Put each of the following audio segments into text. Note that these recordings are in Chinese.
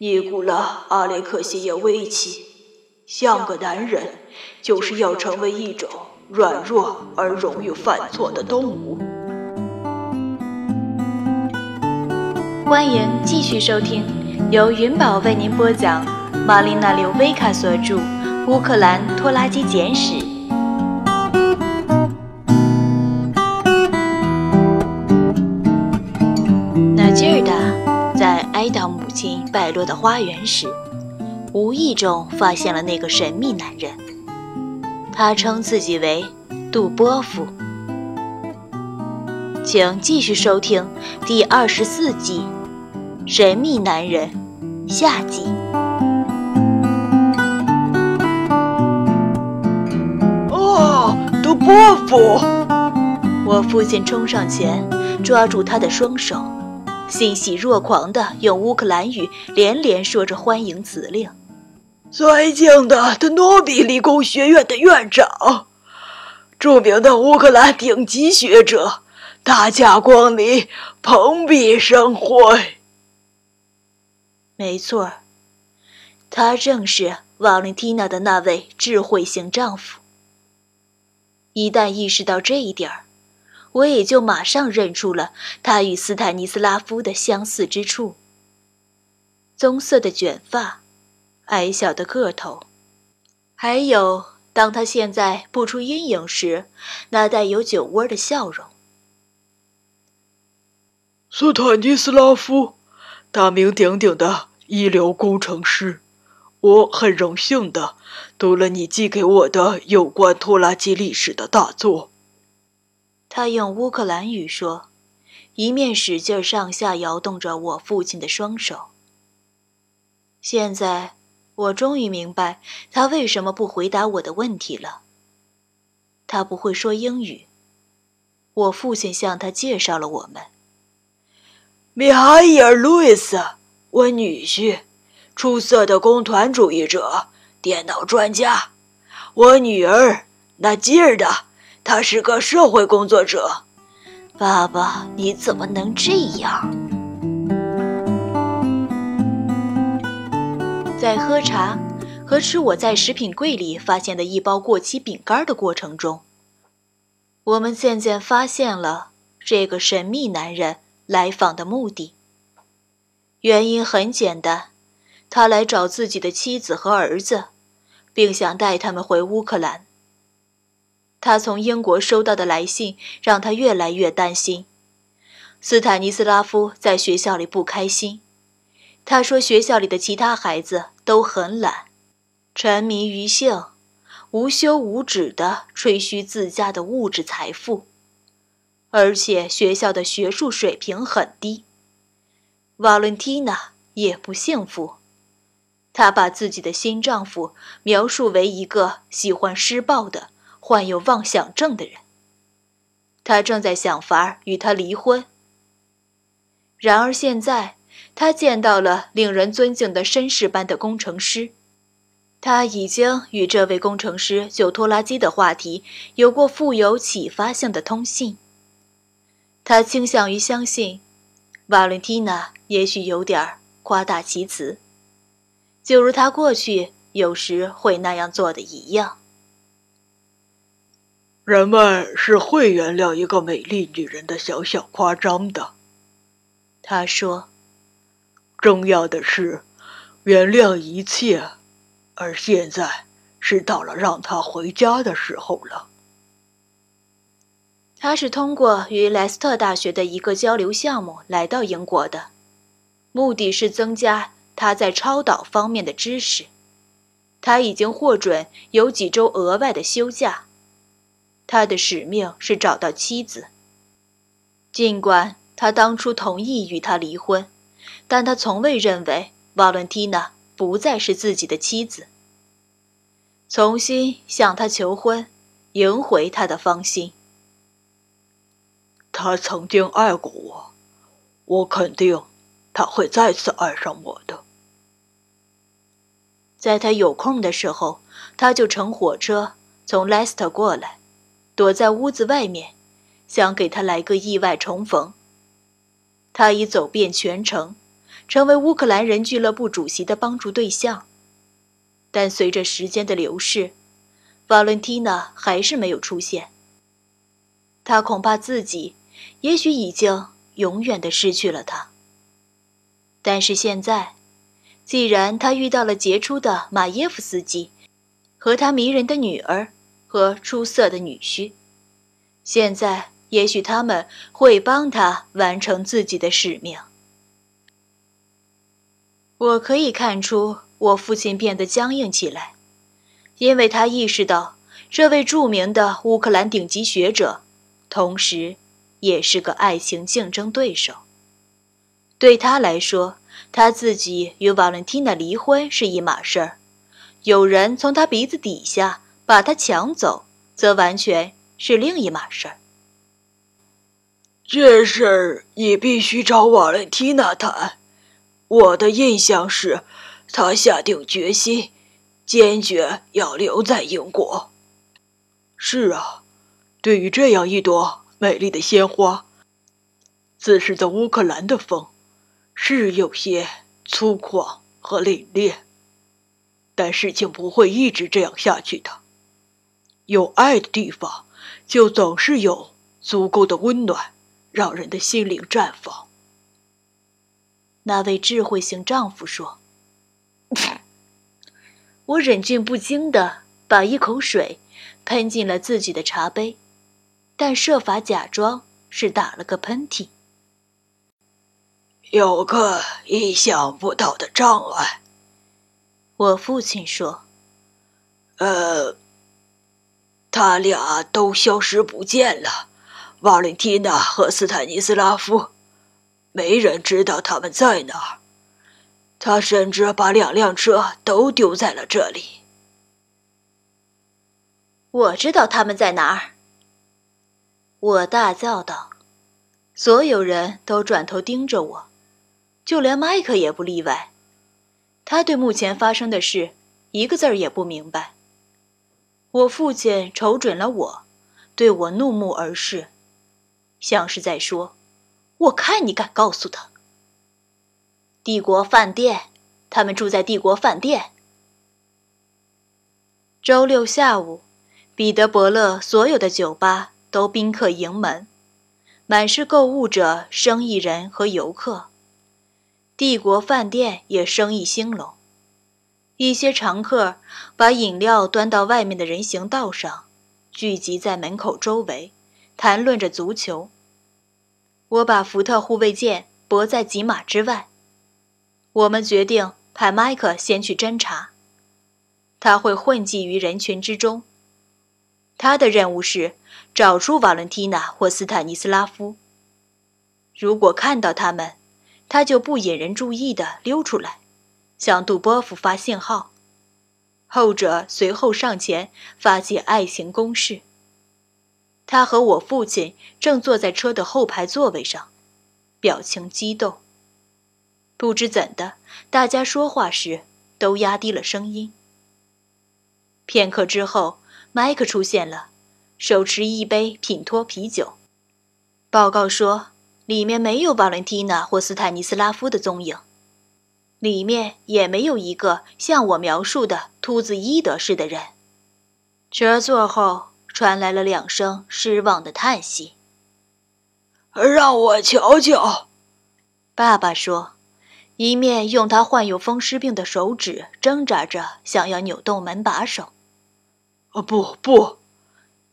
尼古拉·阿列克谢耶维奇，像个男人，就是要成为一种软弱而容易犯错的动物。欢迎继续收听，由云宝为您播讲，玛丽娜·刘维卡所著《乌克兰拖拉机简史》。亲败落的花园时，无意中发现了那个神秘男人。他称自己为杜波夫。请继续收听第二十四集。神秘男人，下集。哦，杜波夫！我父亲冲上前，抓住他的双手，欣喜若狂地用乌克兰语连连说着欢迎辞令。尊敬的特诺比理工学院的院长，著名的乌克兰顶级学者，大驾光临，蓬荜生辉。没错，他正是瓦伦蒂娜的那位智慧型丈夫。一旦意识到这一点儿，我也就马上认出了他与斯坦尼斯拉夫的相似之处：棕色的卷发，矮小的个头，还有当他现在不出阴影时那带有酒窝的笑容。斯坦尼斯拉夫。大名鼎鼎的一流工程师，我很荣幸的读了你寄给我的有关拖拉机历史的大作。他用乌克兰语说，一面使劲上下摇动着我父亲的双手。现在我终于明白他为什么不回答我的问题了。他不会说英语。我父亲向他介绍了我们。米哈伊尔·路易斯，我女婿，出色的工团主义者，电脑专家。我女儿纳吉尔达，他是个社会工作者。爸爸，你怎么能这样？在喝茶和吃我在食品柜里发现的一包过期饼干的过程中，我们渐渐发现了这个神秘男人。来访的目的，原因很简单，他来找自己的妻子和儿子，并想带他们回乌克兰。他从英国收到的来信让他越来越担心。斯坦尼斯拉夫在学校里不开心，他说学校里的其他孩子都很懒，沉迷于性，无休无止地吹嘘自家的物质财富。而且学校的学术水平很低。瓦伦蒂娜也不幸福，她把自己的新丈夫描述为一个喜欢施暴的、患有妄想症的人。他正在想法与他离婚。然而现在，他见到了令人尊敬的绅士般的工程师，他已经与这位工程师就拖拉机的话题有过富有启发性的通信。他倾向于相信，瓦伦蒂娜也许有点夸大其词，就如他过去有时会那样做的一样。人们是会原谅一个美丽女人的小小夸张的，他说。重要的是，原谅一切，而现在是到了让她回家的时候了。他是通过与莱斯特大学的一个交流项目来到英国的，目的是增加他在超导方面的知识。他已经获准有几周额外的休假。他的使命是找到妻子。尽管他当初同意与他离婚，但他从未认为瓦伦蒂娜不再是自己的妻子。重新向他求婚，赢回他的芳心。他曾经爱过我，我肯定他会再次爱上我的。在他有空的时候，他就乘火车从莱斯特过来，躲在屋子外面，想给他来个意外重逢。他已走遍全城，成为乌克兰人俱乐部主席的帮助对象。但随着时间的流逝，瓦伦蒂娜还是没有出现。他恐怕自己，也许已经永远的失去了他。但是现在，既然他遇到了杰出的马耶夫斯基，和他迷人的女儿和出色的女婿，现在也许他们会帮他完成自己的使命。我可以看出，我父亲变得僵硬起来，因为他意识到，这位著名的乌克兰顶级学者，同时也是个爱情竞争对手。对他来说，他自己与瓦伦蒂娜离婚是一码事儿，有人从他鼻子底下把他抢走，则完全是另一码事儿。这事儿你必须找瓦伦蒂娜谈。我的印象是，他下定决心，坚决要留在英国。是啊，对于这样一朵美丽的鲜花，自是的乌克兰的风。是有些粗犷和凛冽，但事情不会一直这样下去的。有爱的地方，就总是有足够的温暖，让人的心灵绽放。那位智慧型丈夫说：“ 我忍俊不禁的把一口水喷进了自己的茶杯，但设法假装是打了个喷嚏。”有个意想不到的障碍，我父亲说：“呃，他俩都消失不见了，瓦伦蒂娜和斯坦尼斯拉夫，没人知道他们在哪儿。他甚至把两辆车都丢在了这里。”我知道他们在哪儿，我大叫道，所有人都转头盯着我。就连麦克也不例外，他对目前发生的事一个字儿也不明白。我父亲瞅准了我，对我怒目而视，像是在说：“我看你敢告诉他。”帝国饭店，他们住在帝国饭店。周六下午，彼得伯勒所有的酒吧都宾客盈门，满是购物者、生意人和游客。帝国饭店也生意兴隆，一些常客把饮料端到外面的人行道上，聚集在门口周围，谈论着足球。我把福特护卫舰泊在几码之外。我们决定派麦克先去侦查，他会混迹于人群之中。他的任务是找出瓦伦蒂娜或斯坦尼斯拉夫。如果看到他们，他就不引人注意地溜出来，向杜波夫发信号，后者随后上前发起爱情攻势。他和我父亲正坐在车的后排座位上，表情激动。不知怎的，大家说话时都压低了声音。片刻之后，麦克出现了，手持一杯品托啤酒，报告说。里面没有瓦伦蒂娜或斯坦尼斯拉夫的踪影，里面也没有一个像我描述的秃子伊德式的人。车座后传来了两声失望的叹息。让我瞧瞧，爸爸说，一面用他患有风湿病的手指挣扎着想要扭动门把手。啊，不不，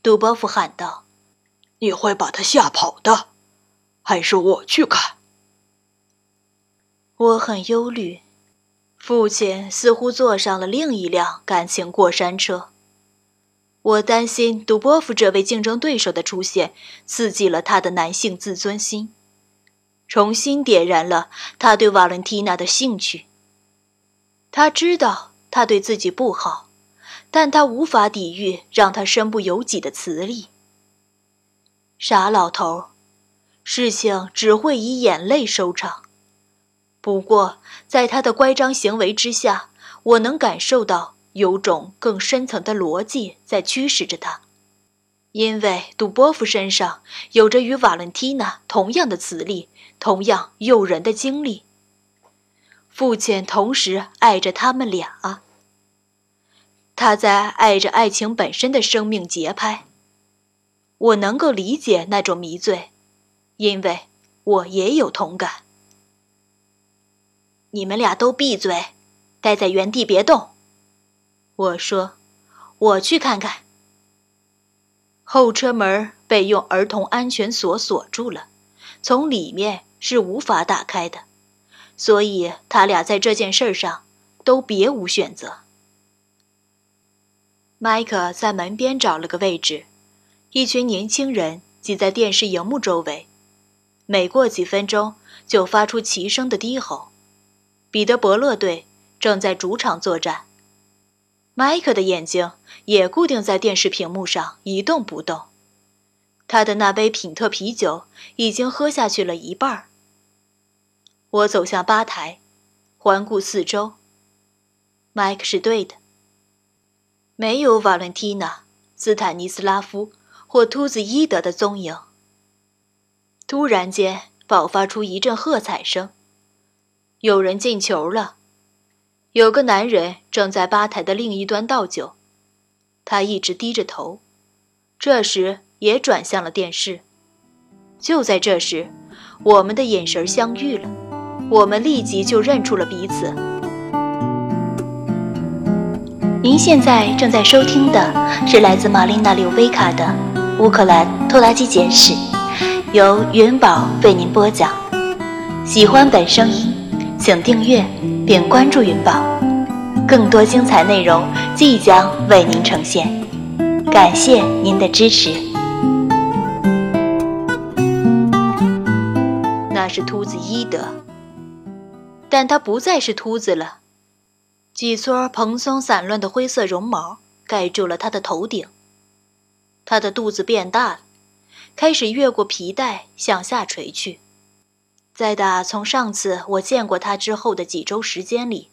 杜波夫喊道：“你会把他吓跑的。”还是我去看。我很忧虑，父亲似乎坐上了另一辆感情过山车。我担心杜波夫这位竞争对手的出现刺激了他的男性自尊心，重新点燃了他对瓦伦蒂娜的兴趣。他知道他对自己不好，但他无法抵御让他身不由己的磁力。傻老头。事情只会以眼泪收场。不过，在他的乖张行为之下，我能感受到有种更深层的逻辑在驱使着他，因为杜波夫身上有着与瓦伦蒂娜同样的磁力、同样诱人的经历。父亲同时爱着他们俩。他在爱着爱情本身的生命节拍。我能够理解那种迷醉，因为我也有同感。你们俩都闭嘴，待在原地别动。我说：“我去看看。”后车门被用儿童安全锁锁住了，从里面是无法打开的，所以他俩在这件事上都别无选择。迈克在门边找了个位置。一群年轻人挤在电视荧幕周围，每过几分钟就发出齐声的低吼。彼得伯勒队正在主场作战，迈克的眼睛也固定在电视屏幕上一动不动。他的那杯品特啤酒已经喝下去了一半。我走向吧台，环顾四周。迈克是对的，没有瓦伦蒂娜·斯坦尼斯拉夫。或秃子伊德的踪影。突然间爆发出一阵喝彩声，有人进球了。有个男人正在吧台的另一端倒酒，他一直低着头，这时也转向了电视。就在这时，我们的眼神相遇了，我们立即就认出了彼此。您现在正在收听的是来自玛丽娜·柳维卡的。乌克兰拖拉机简史，由云宝为您播讲。喜欢本声音，请订阅并关注云宝，更多精彩内容即将为您呈现。感谢您的支持。那是秃子伊德，但他不再是秃子了。几撮蓬松散乱的灰色绒毛盖住了他的头顶。他的肚子变大了，开始越过皮带向下垂去。在打从上次我见过他之后的几周时间里，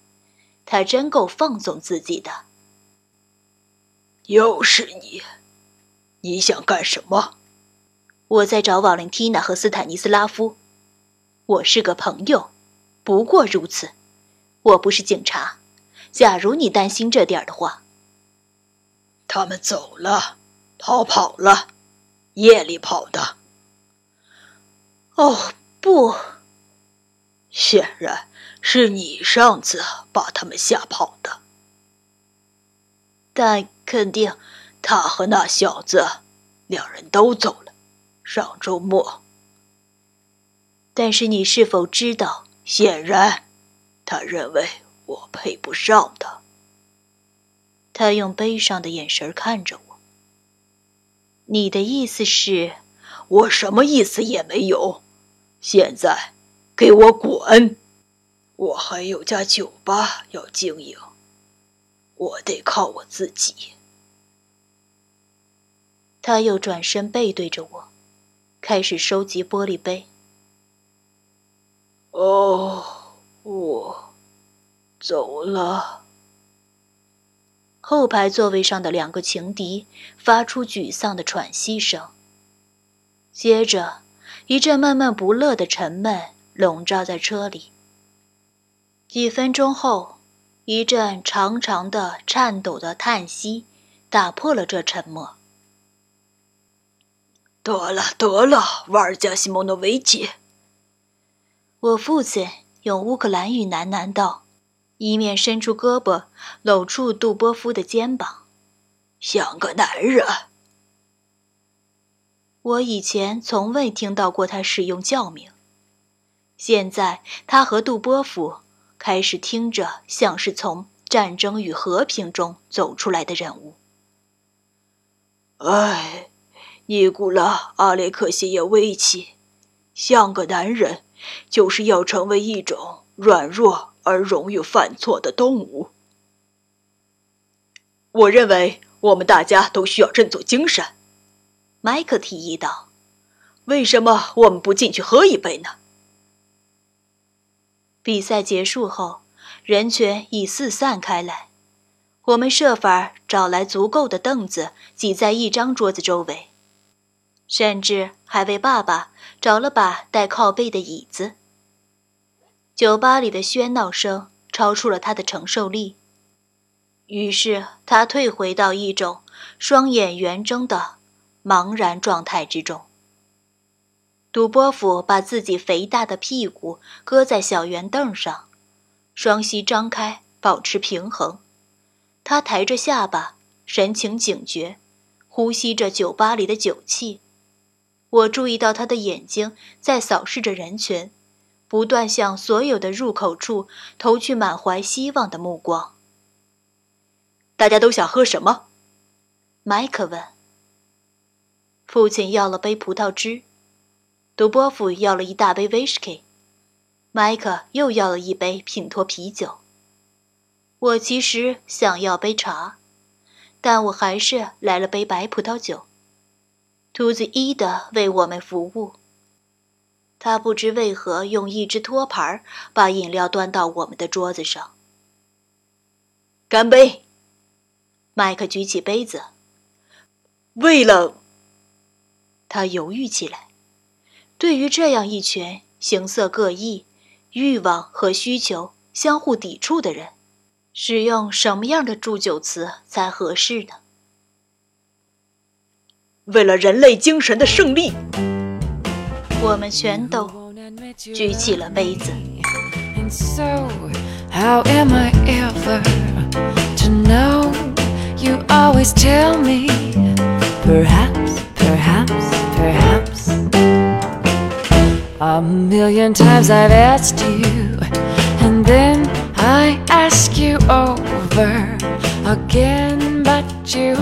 他真够放纵自己的。又是你，你想干什么？我在找瓦伦蒂娜和斯坦尼斯拉夫。我是个朋友，不过如此。我不是警察。假如你担心这点的话，他们走了。逃跑了，夜里跑的。哦，不，显然是你上次把他们吓跑的。但肯定，他和那小子，两人都走了，上周末。但是你是否知道？显然，他认为我配不上他。他用悲伤的眼神看着我。你的意思是，我什么意思也没有。现在，给我滚！我还有家酒吧要经营，我得靠我自己。他又转身背对着我，开始收集玻璃杯。哦，我走了。后排座位上的两个情敌发出沮丧的喘息声。接着，一阵闷闷不乐的沉闷笼罩在车里。几分钟后，一阵长长的、颤抖的叹息打破了这沉默。得了，得了，瓦尔加西蒙诺维奇。我父亲用乌克兰语喃喃道。一面伸出胳膊搂住杜波夫的肩膀，像个男人。我以前从未听到过他使用教名，现在他和杜波夫开始听着像是从《战争与和平》中走出来的人物。哎，尼古拉·阿列克谢耶维奇，像个男人，就是要成为一种软弱。而容易犯错的动物。我认为我们大家都需要振作精神，麦克提议道：“为什么我们不进去喝一杯呢？”比赛结束后，人群已四散开来。我们设法找来足够的凳子，挤在一张桌子周围，甚至还为爸爸找了把带靠背的椅子。酒吧里的喧闹声超出了他的承受力，于是他退回到一种双眼圆睁的茫然状态之中。杜波夫把自己肥大的屁股搁在小圆凳上，双膝张开，保持平衡。他抬着下巴，神情警觉，呼吸着酒吧里的酒气。我注意到他的眼睛在扫视着人群，不断向所有的入口处投去满怀希望的目光。大家都想喝什么？麦克问。父亲要了杯葡萄汁。杜波夫要了一大杯威士忌，麦克又要了一杯品托啤酒。我其实想要杯茶，但我还是来了杯白葡萄酒。兔子伊的为我们服务。他不知为何用一只托盘把饮料端到我们的桌子上。干杯！麦克举起杯子。为了……他犹豫起来。对于这样一群形色各异、欲望和需求相互抵触的人，使用什么样的祝酒词才合适呢？为了人类精神的胜利，我们全都举起了杯子。A million times I've asked you, and then I ask you over again, but you